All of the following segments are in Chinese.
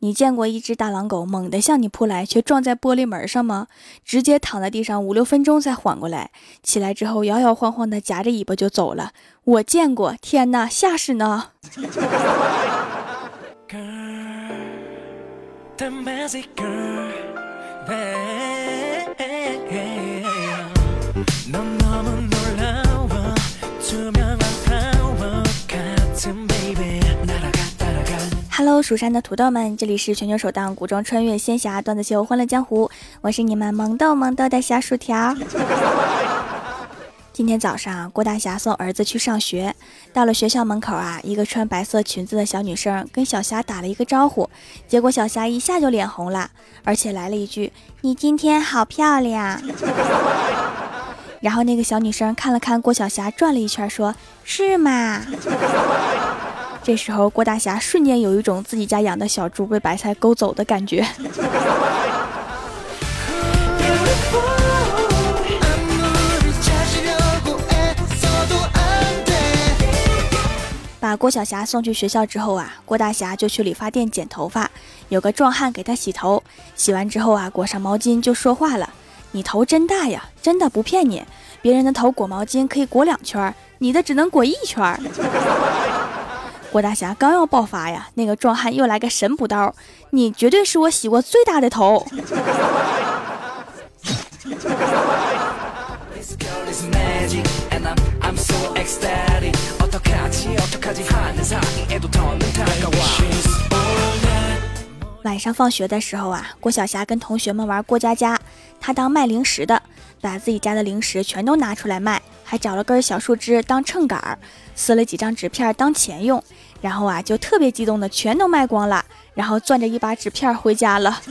你见过一只大狼狗猛地向你扑来，却撞在玻璃门上吗？直接躺在地上五六分钟才缓过来，起来之后摇摇晃晃的夹着尾巴就走了。我见过，天哪，吓死呢！Hello，蜀山的土豆们，这里是全球首档古装穿越仙侠段子秀《欢乐江湖》，我是你们萌豆萌豆的小薯条。今天早上，郭大侠送儿子去上学，到了学校门口啊，一个穿白色裙子的小女生跟小霞打了一个招呼，结果小霞一下就脸红了，而且来了一句：“你今天好漂亮。”然后那个小女生看了看郭小霞，转了一圈，说：“是吗？”这时候，郭大侠瞬间有一种自己家养的小猪被白菜勾走的感觉。把郭小霞送去学校之后啊，郭大侠就去理发店剪头发，有个壮汉给他洗头。洗完之后啊，裹上毛巾就说话了：“你头真大呀，真的不骗你，别人的头裹毛巾可以裹两圈，你的只能裹一圈。”郭大侠刚要爆发呀，那个壮汉又来个神补刀，你绝对是我洗过最大的头。晚上放学的时候啊，郭晓霞跟同学们玩过家家，她当卖零食的，把自己家的零食全都拿出来卖，还找了根小树枝当秤杆儿，撕了几张纸片当钱用。然后啊，就特别激动的全都卖光了，然后攥着一把纸片回家了。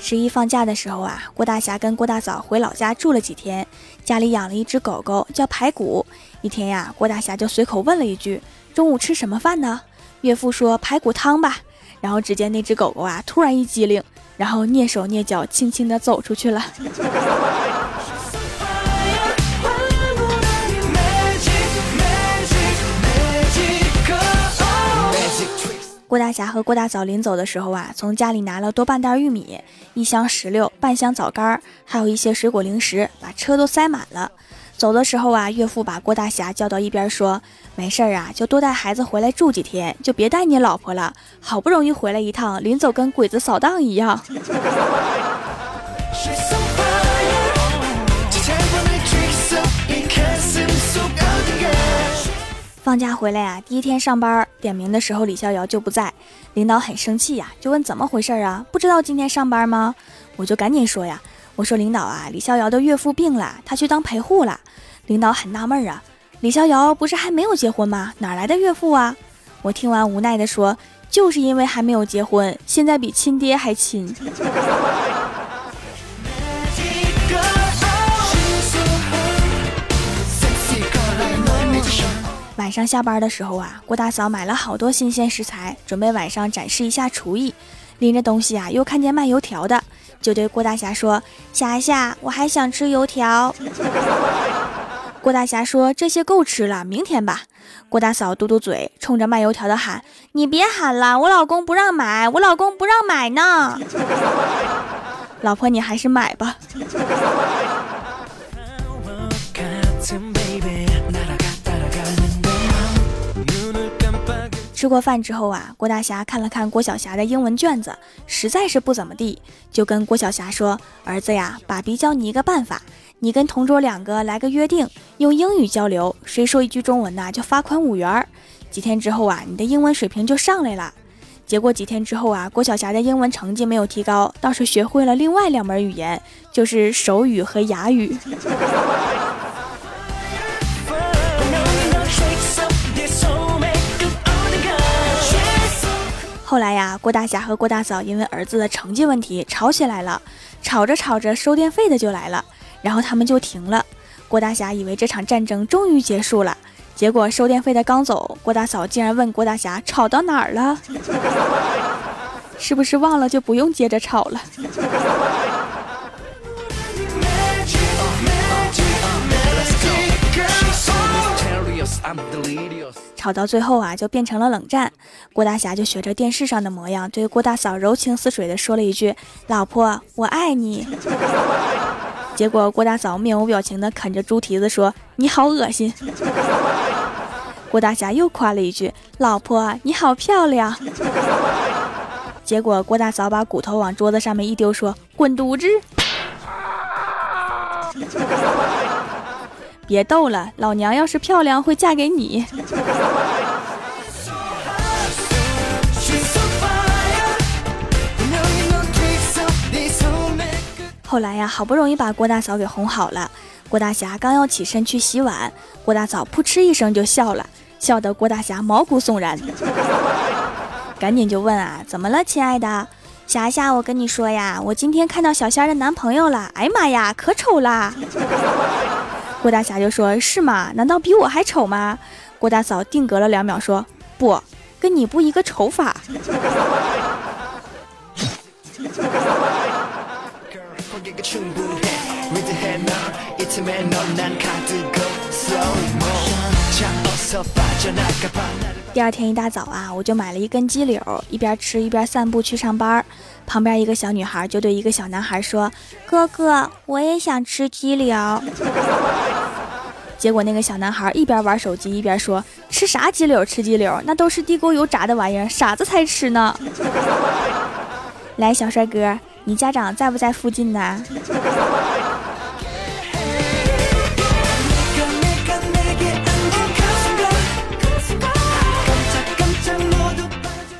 十一放假的时候啊，郭大侠跟郭大嫂回老家住了几天，家里养了一只狗狗叫排骨。一天呀，郭大侠就随口问了一句：“中午吃什么饭呢？”岳父说：“排骨汤吧。”然后只见那只狗狗啊，突然一激灵。然后蹑手蹑脚，轻轻地走出去了。郭大侠和郭大嫂临走的时候啊，从家里拿了多半袋玉米、一箱石榴、半箱枣干，还有一些水果零食，把车都塞满了。走的时候啊，岳父把郭大侠叫到一边说：“没事儿啊，就多带孩子回来住几天，就别带你老婆了。好不容易回来一趟，临走跟鬼子扫荡一样。”放假回来呀，第一天上班点名的时候，李逍遥就不在，领导很生气呀，就问怎么回事啊？不知道今天上班吗？我就赶紧说呀。我说领导啊，李逍遥的岳父病了，他去当陪护了。领导很纳闷啊，李逍遥不是还没有结婚吗？哪来的岳父啊？我听完无奈的说，就是因为还没有结婚，现在比亲爹还亲。晚上下班的时候啊，郭大嫂买了好多新鲜食材，准备晚上展示一下厨艺。拎着东西啊，又看见卖油条的。就对郭大侠说：“侠侠，我还想吃油条。”郭大侠说：“这些够吃了，明天吧。”郭大嫂嘟嘟嘴，冲着卖油条的喊：“你别喊了，我老公不让买，我老公不让买呢。”老婆，你还是买吧。吃过饭之后啊，郭大侠看了看郭晓霞的英文卷子，实在是不怎么地，就跟郭晓霞说：“儿子呀，爸比教你一个办法，你跟同桌两个来个约定，用英语交流，谁说一句中文呢，就罚款五元。几天之后啊，你的英文水平就上来了。结果几天之后啊，郭晓霞的英文成绩没有提高，倒是学会了另外两门语言，就是手语和哑语。”后来呀，郭大侠和郭大嫂因为儿子的成绩问题吵起来了，吵着吵着收电费的就来了，然后他们就停了。郭大侠以为这场战争终于结束了，结果收电费的刚走，郭大嫂竟然问郭大侠吵到哪儿了？是不是忘了就不用接着吵了？吵到最后啊，就变成了冷战。郭大侠就学着电视上的模样，对郭大嫂柔情似水的说了一句：“老婆，我爱你。”结果郭大嫂面无表情的啃着猪蹄子说：“你好恶心。”郭大侠又夸了一句：“老婆，你好漂亮。”结果郭大嫂把骨头往桌子上面一丢，说：“滚犊子！”别逗了，老娘要是漂亮会嫁给你。后来呀，好不容易把郭大嫂给哄好了。郭大侠刚要起身去洗碗，郭大嫂扑哧一声就笑了，笑得郭大侠毛骨悚然，赶紧就问啊，怎么了，亲爱的？霞霞，我跟你说呀，我今天看到小仙的男朋友了。哎呀妈呀，可丑啦！郭大侠就说：“是吗？难道比我还丑吗？”郭大嫂定格了两秒，说：“不，跟你不一个丑法。”第二天一大早啊，我就买了一根鸡柳，一边吃一边散步去上班。旁边一个小女孩就对一个小男孩说：“哥哥，我也想吃鸡柳。”结果那个小男孩一边玩手机一边说：“吃啥鸡柳？吃鸡柳？那都是地沟油炸的玩意儿，傻子才吃呢。”来，小帅哥，你家长在不在附近呢？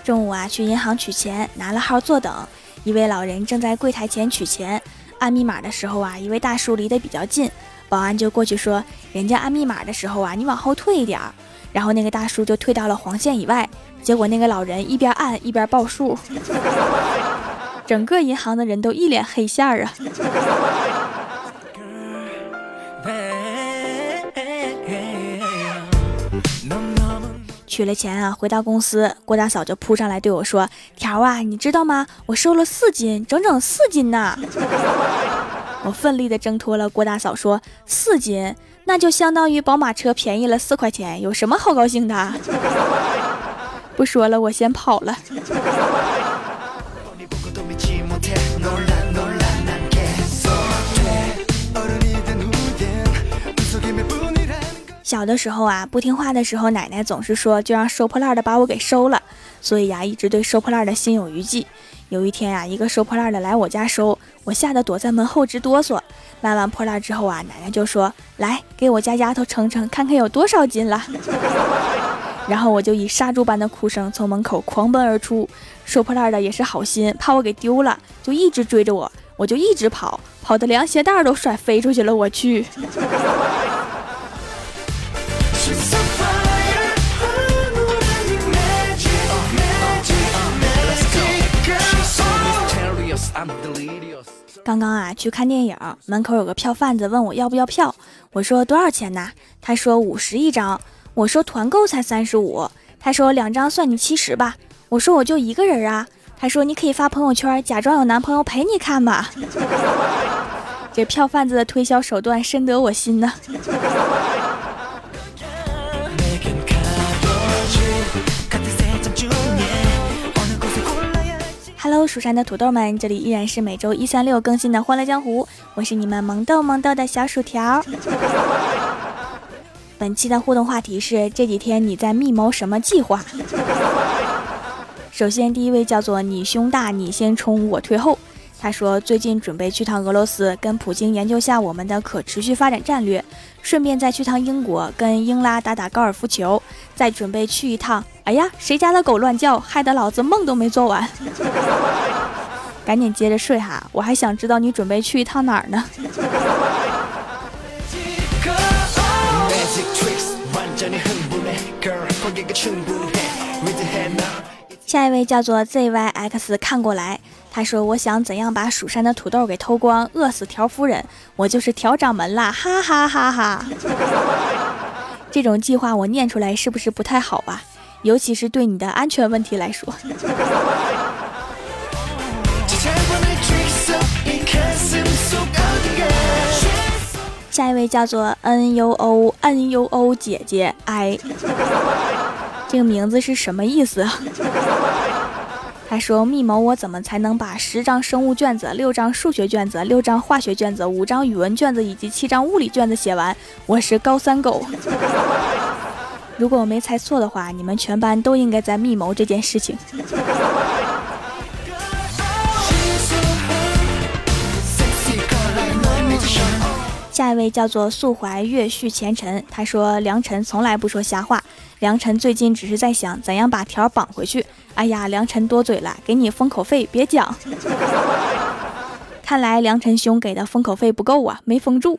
中午啊，去银行取钱，拿了号坐等。一位老人正在柜台前取钱，按密码的时候啊，一位大叔离得比较近，保安就过去说：“人家按密码的时候啊，你往后退一点儿。”然后那个大叔就退到了黄线以外。结果那个老人一边按一边报数，整个银行的人都一脸黑线儿啊。取了钱啊，回到公司，郭大嫂就扑上来对我说：“条啊，你知道吗？我瘦了四斤，整整四斤呢！”我奋力的挣脱了郭大嫂，说：“四斤，那就相当于宝马车便宜了四块钱，有什么好高兴的？” 不说了，我先跑了。小的时候啊，不听话的时候，奶奶总是说就让收破烂的把我给收了，所以呀，一直对收破烂的心有余悸。有一天呀，一个收破烂的来我家收，我吓得躲在门后直哆嗦。拉完破烂之后啊，奶奶就说：“来，给我家丫头称称，看看有多少斤了。”然后我就以杀猪般的哭声从门口狂奔而出。收破烂的也是好心，怕我给丢了，就一直追着我，我就一直跑，跑的凉鞋带都甩飞出去了。我去。刚刚啊，去看电影，门口有个票贩子问我要不要票，我说多少钱呢？他说五十一张，我说团购才三十五，他说两张算你七十吧，我说我就一个人啊，他说你可以发朋友圈，假装有男朋友陪你看吧。这票贩子的推销手段深得我心呢。Hello，蜀山的土豆们，这里依然是每周一、三、六更新的《欢乐江湖》，我是你们萌豆萌豆的小薯条。本期的互动话题是：这几天你在密谋什么计划？首先，第一位叫做你胸大，你先冲，我退后。他说最近准备去趟俄罗斯，跟普京研究下我们的可持续发展战略，顺便再去趟英国，跟英拉打打高尔夫球，再准备去一趟。哎呀，谁家的狗乱叫，害得老子梦都没做完。赶紧接着睡哈，我还想知道你准备去一趟哪儿呢？下一位叫做 ZYX，看过来，他说：“我想怎样把蜀山的土豆给偷光，饿死条夫人，我就是条掌门啦！”哈哈哈哈！这种计划我念出来是不是不太好啊？尤其是对你的安全问题来说。下一位叫做 N U O N U O 姐姐 I，这个名字是什么意思？他说：“密谋，我怎么才能把十张生物卷子、六张数学卷子、六张化学卷子、五张语文卷子以及七张物理卷子写完？我是高三狗。如果我没猜错的话，你们全班都应该在密谋这件事情。”下一位叫做素怀月续前尘，他说：“良辰从来不说瞎话，良辰最近只是在想怎样把条绑回去。哎呀，良辰多嘴了，给你封口费，别讲。看来良辰兄给的封口费不够啊，没封住。”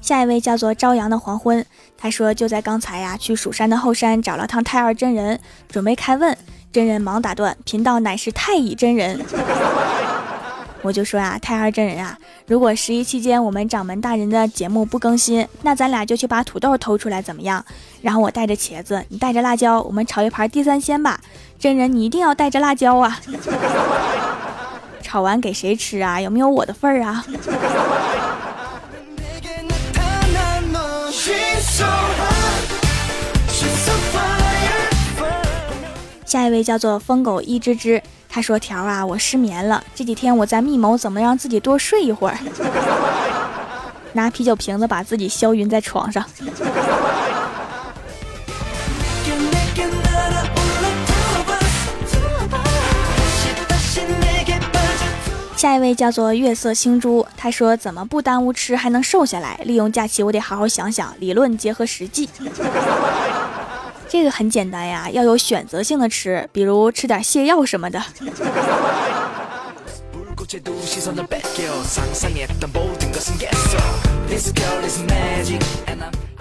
下一位叫做朝阳的黄昏，他说：“就在刚才呀，去蜀山的后山找了趟太二真人，准备开问。”真人忙打断，贫道乃是太乙真人。我就说啊，太二真人啊，如果十一期间我们掌门大人的节目不更新，那咱俩就去把土豆偷出来，怎么样？然后我带着茄子，你带着辣椒，我们炒一盘地三鲜吧。真人，你一定要带着辣椒啊！炒完给谁吃啊？有没有我的份儿啊？下一位叫做疯狗一只只，他说：“条啊，我失眠了，这几天我在密谋怎么让自己多睡一会儿，拿啤酒瓶子把自己消晕在床上。”下一位叫做月色星珠，他说：“怎么不耽误吃还能瘦下来？利用假期我得好好想想，理论结合实际。”这个很简单呀，要有选择性的吃，比如吃点泻药什么的。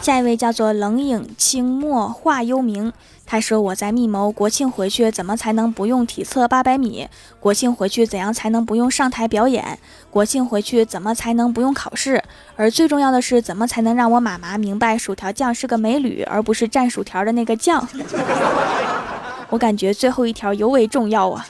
下一位叫做冷影清墨画幽冥。他说：“我在密谋国庆回去怎么才能不用体测八百米？国庆回去怎样才能不用上台表演？国庆回去怎么才能不用考试？而最重要的是，怎么才能让我妈妈明白薯条酱是个美女，而不是蘸薯条的那个酱？我感觉最后一条尤为重要啊！”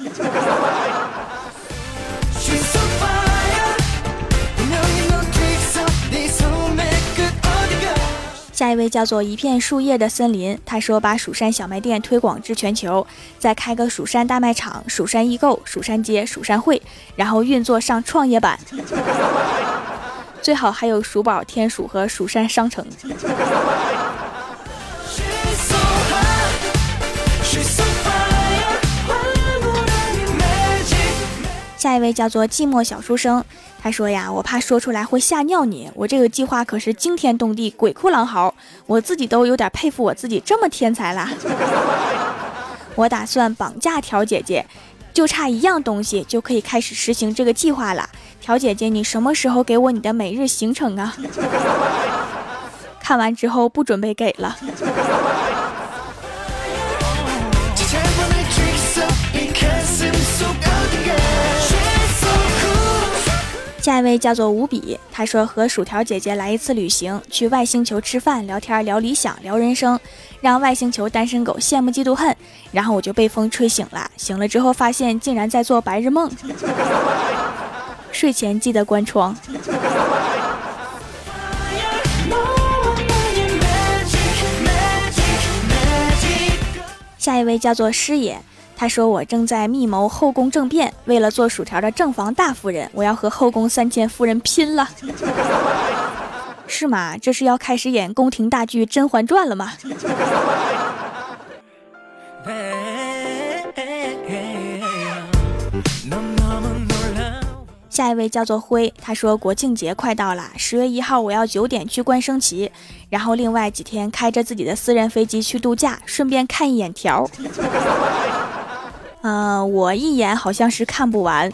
下一位叫做一片树叶的森林，他说把蜀山小卖店推广至全球，再开个蜀山大卖场、蜀山易购、蜀山街、蜀山会，然后运作上创业板，最好还有蜀宝、天蜀和蜀山商城。下一位叫做寂寞小书生，他说呀，我怕说出来会吓尿你，我这个计划可是惊天动地、鬼哭狼嚎，我自己都有点佩服我自己这么天才啦。我打算绑架条姐姐，就差一样东西就可以开始实行这个计划了。条姐姐，你什么时候给我你的每日行程啊？看完之后不准备给了。下一位叫做无比，他说和薯条姐姐来一次旅行，去外星球吃饭、聊天、聊理想、聊人生，让外星球单身狗羡慕嫉妒恨。然后我就被风吹醒了，醒了之后发现竟然在做白日梦。睡前记得关窗。下一位叫做师爷。他说：“我正在密谋后宫政变，为了做薯条的正房大夫人，我要和后宫三千夫人拼了，是吗？这是要开始演宫廷大剧《甄嬛传》了吗？” 下一位叫做辉，他说：“国庆节快到了，十月一号我要九点去观升旗，然后另外几天开着自己的私人飞机去度假，顺便看一眼条。”嗯，我一眼好像是看不完。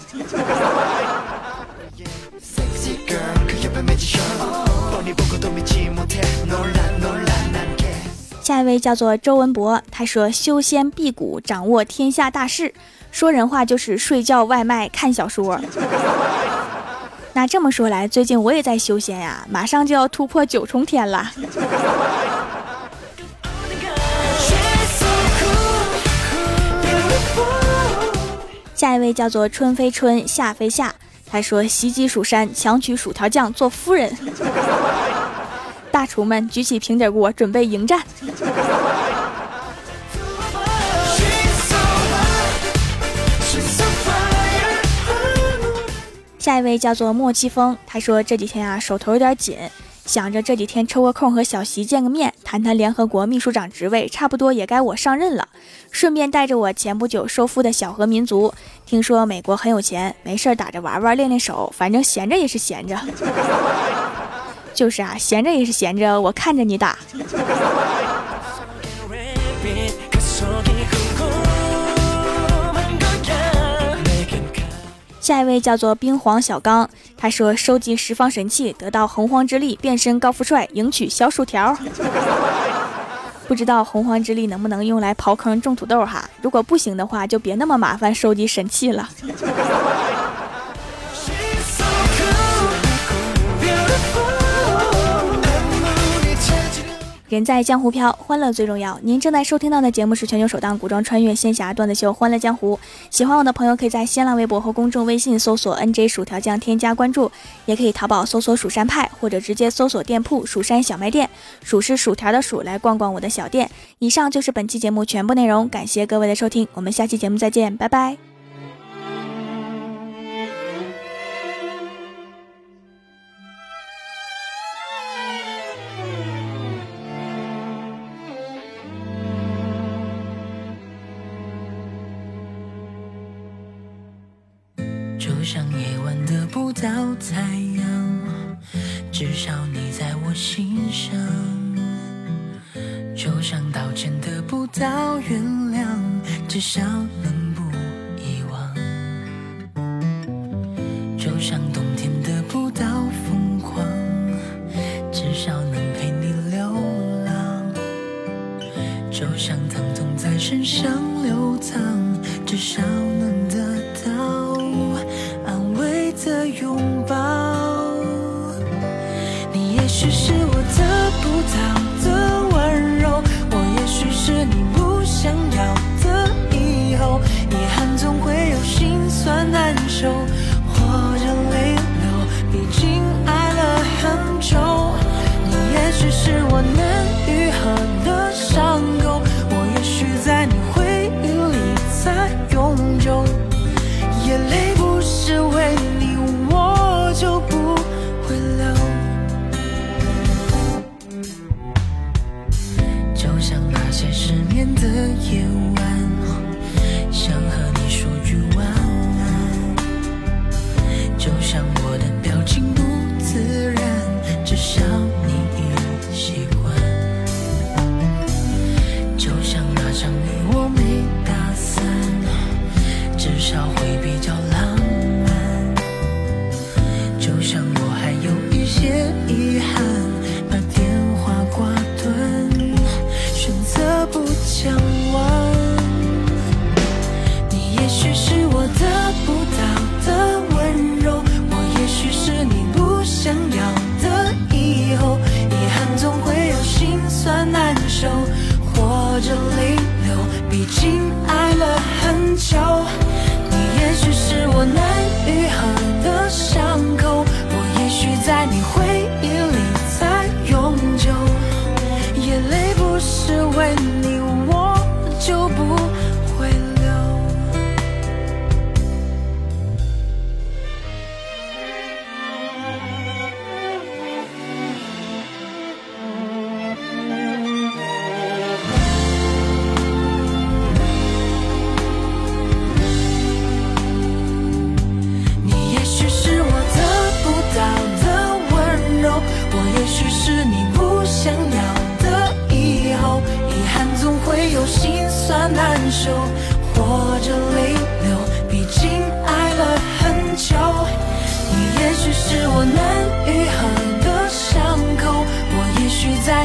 下一位叫做周文博，他说：“修仙辟谷，掌握天下大事。说人话就是睡觉、外卖、看小说。”那这么说来，最近我也在修仙呀，马上就要突破九重天了。下一位叫做春飞春夏飞夏，他说袭击蜀山，强娶薯条酱做夫人。大厨们举起平底锅，准备迎战。下一位叫做莫七风，他说这几天啊手头有点紧，想着这几天抽个空和小席见个面，谈谈联合国秘书长职位，差不多也该我上任了。顺便带着我前不久收复的小河民族，听说美国很有钱，没事打着玩玩练练手，反正闲着也是闲着。就是啊，闲着也是闲着，我看着你打。下一位叫做冰皇小刚，他说收集十方神器，得到洪荒之力，变身高富帅，迎娶小薯条。不知道洪荒之力能不能用来刨坑种土豆哈？如果不行的话，就别那么麻烦收集神器了。人在江湖飘，欢乐最重要。您正在收听到的节目是全球首档古装穿越仙侠段子秀《欢乐江湖》。喜欢我的朋友可以在新浪微博和公众微信搜索 “nj 薯条酱”添加关注，也可以淘宝搜索“蜀山派”或者直接搜索店铺“蜀山小卖店”，蜀是薯条的蜀，来逛逛我的小店。以上就是本期节目全部内容，感谢各位的收听，我们下期节目再见，拜拜。身上流淌，至少梦中眼泪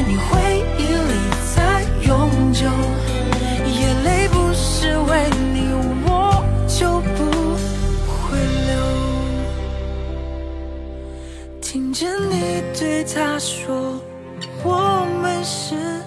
你回忆里才永久。眼泪不是为你，我就不会流。听见你对他说，我们是。